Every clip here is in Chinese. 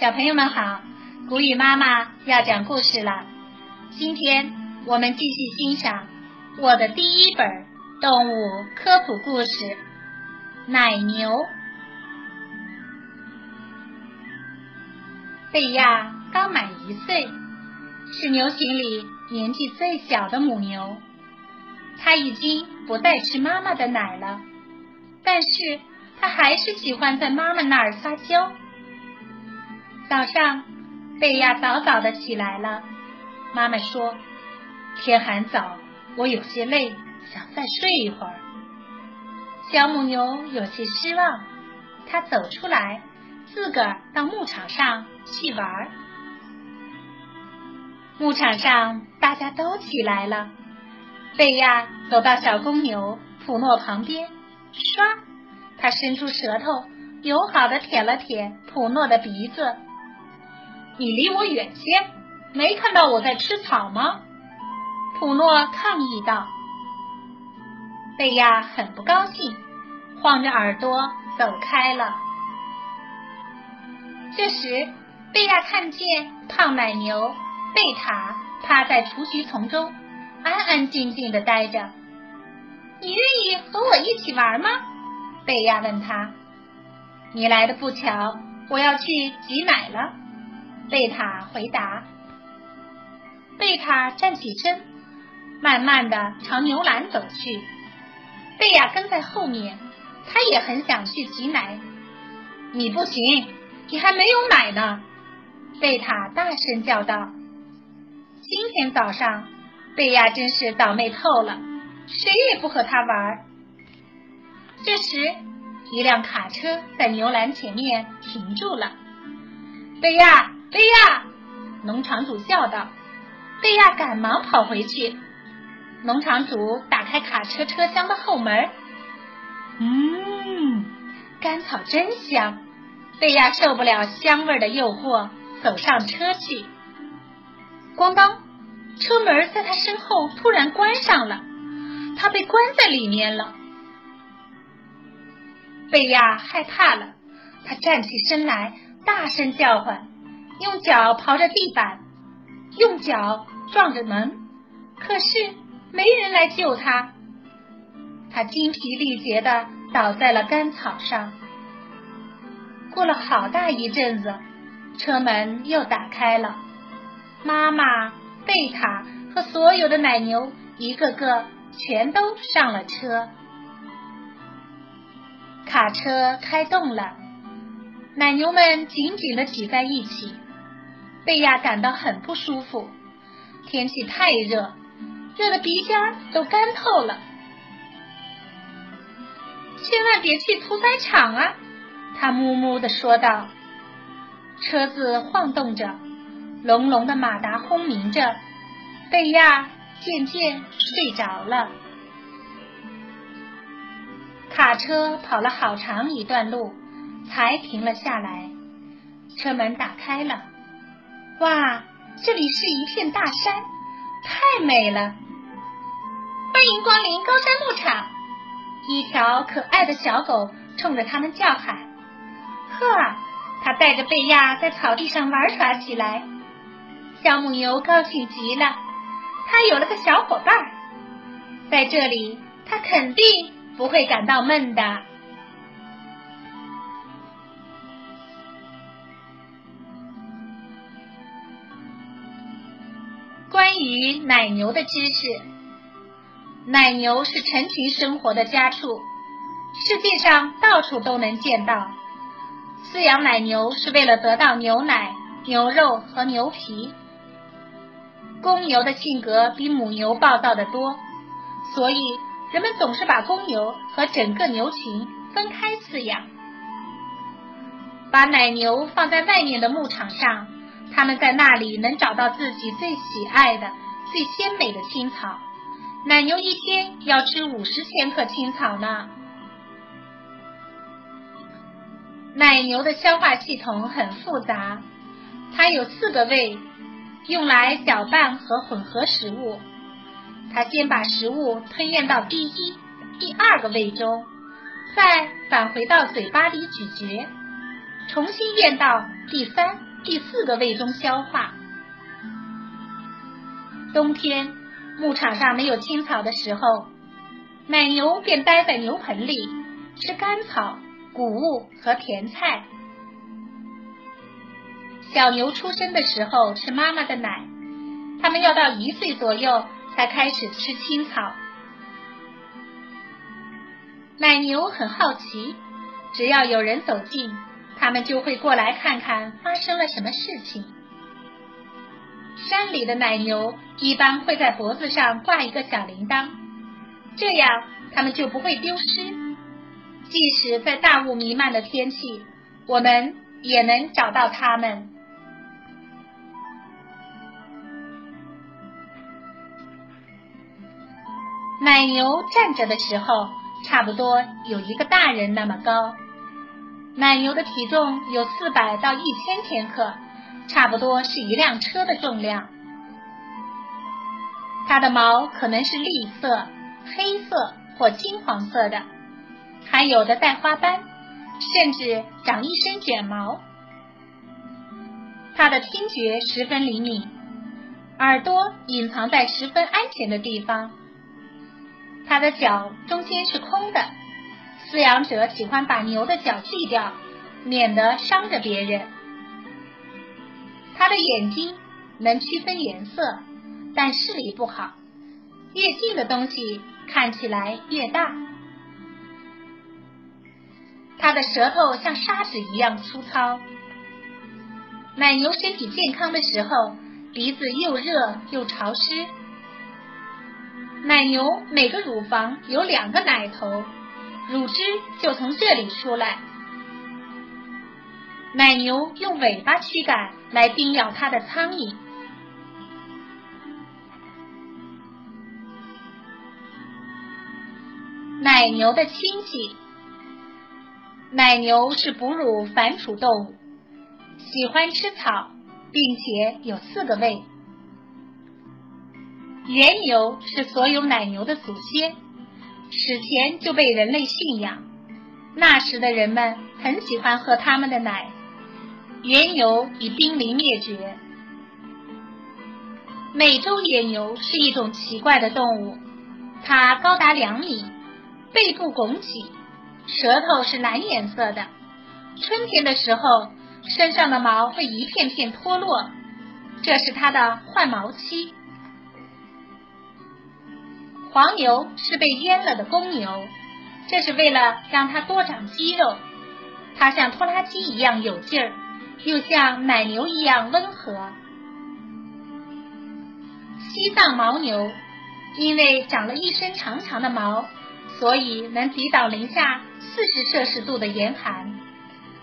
小朋友们好，古雨妈妈要讲故事了。今天我们继续欣赏我的第一本动物科普故事《奶牛》。贝亚刚满一岁，是牛群里年纪最小的母牛。它已经不再吃妈妈的奶了，但是它还是喜欢在妈妈那儿撒娇。早上，贝亚早早的起来了。妈妈说：“天还早，我有些累，想再睡一会儿。”小母牛有些失望，它走出来，自个儿到牧场上去玩。牧场上大家都起来了，贝亚走到小公牛普诺旁边，唰，他伸出舌头，友好的舔了舔普诺的鼻子。你离我远些，没看到我在吃草吗？普诺抗议道。贝亚很不高兴，晃着耳朵走开了。这时，贝亚看见胖奶牛贝塔趴在雏菊丛中，安安静静的待着。你愿意和我一起玩吗？贝亚问他。你来的不巧，我要去挤奶了。贝塔回答：“贝塔站起身，慢慢的朝牛栏走去。贝亚跟在后面，他也很想去挤奶。你不行，你还没有奶呢！”贝塔大声叫道。今天早上，贝亚真是倒霉透了，谁也不和他玩。这时，一辆卡车在牛栏前面停住了。贝亚。贝亚，农场主叫道。贝亚赶忙跑回去。农场主打开卡车车厢的后门。嗯，干草真香。贝亚受不了香味的诱惑，走上车去。咣当，车门在他身后突然关上了，他被关在里面了。贝亚害怕了，他站起身来，大声叫唤。用脚刨着地板，用脚撞着门，可是没人来救他。他精疲力竭的倒在了干草上。过了好大一阵子，车门又打开了，妈妈、贝塔和所有的奶牛一个个全都上了车。卡车开动了，奶牛们紧紧的挤在一起。贝亚感到很不舒服，天气太热，热的鼻尖都干透了。千万别去屠宰场啊！他木木的说道。车子晃动着，隆隆的马达轰鸣着，贝亚渐渐睡着了。卡车跑了好长一段路，才停了下来。车门打开了。哇，这里是一片大山，太美了！欢迎光临高山牧场。一条可爱的小狗冲着他们叫喊。呵，它带着贝亚在草地上玩耍起来。小母牛高兴极了，它有了个小伙伴，在这里它肯定不会感到闷的。关于奶牛的知识，奶牛是成群生活的家畜，世界上到处都能见到。饲养奶牛是为了得到牛奶、牛肉和牛皮。公牛的性格比母牛暴躁的多，所以人们总是把公牛和整个牛群分开饲养。把奶牛放在外面的牧场上。他们在那里能找到自己最喜爱的、最鲜美的青草。奶牛一天要吃五十千克青草呢。奶牛的消化系统很复杂，它有四个胃，用来搅拌和混合食物。它先把食物吞咽到第一、第二个胃中，再返回到嘴巴里咀嚼，重新咽到第三。第四个胃中消化。冬天牧场上没有青草的时候，奶牛便待在牛棚里吃干草、谷物和甜菜。小牛出生的时候吃妈妈的奶，它们要到一岁左右才开始吃青草。奶牛很好奇，只要有人走近，他们就会过来看看发生了什么事情。山里的奶牛一般会在脖子上挂一个小铃铛，这样它们就不会丢失。即使在大雾弥漫的天气，我们也能找到它们。奶牛站着的时候。差不多有一个大人那么高，奶牛的体重有四百到一千千克，差不多是一辆车的重量。它的毛可能是栗色、黑色或金黄色的，还有的带花斑，甚至长一身卷毛。它的听觉十分灵敏，耳朵隐藏在十分安全的地方。它的脚中间是空的，饲养者喜欢把牛的脚锯掉，免得伤着别人。它的眼睛能区分颜色，但视力不好，越近的东西看起来越大。它的舌头像砂纸一样粗糙。奶牛身体健康的时候，鼻子又热又潮湿。奶牛每个乳房有两个奶头，乳汁就从这里出来。奶牛用尾巴驱赶来叮咬它的苍蝇。奶牛的亲戚，奶牛是哺乳反刍动物，喜欢吃草，并且有四个胃。原牛是所有奶牛的祖先，史前就被人类信仰。那时的人们很喜欢喝它们的奶。原牛已濒临灭绝。美洲野牛是一种奇怪的动物，它高达两米，背部拱起，舌头是蓝颜色的。春天的时候，身上的毛会一片片脱落，这是它的换毛期。黄牛是被阉了的公牛，这是为了让它多长肌肉。它像拖拉机一样有劲儿，又像奶牛一样温和。西藏牦牛因为长了一身长长的毛，所以能抵挡零下四十摄氏度的严寒。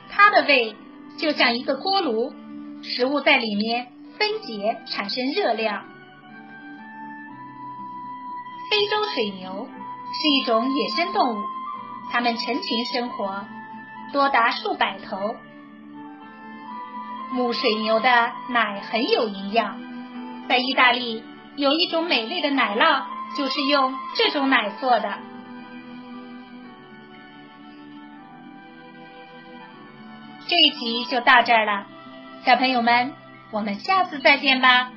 它的胃就像一个锅炉，食物在里面分解产生热量。非洲水牛是一种野生动物，它们成群生活，多达数百头。母水牛的奶很有营养，在意大利有一种美味的奶酪，就是用这种奶做的。这一集就到这儿了，小朋友们，我们下次再见吧。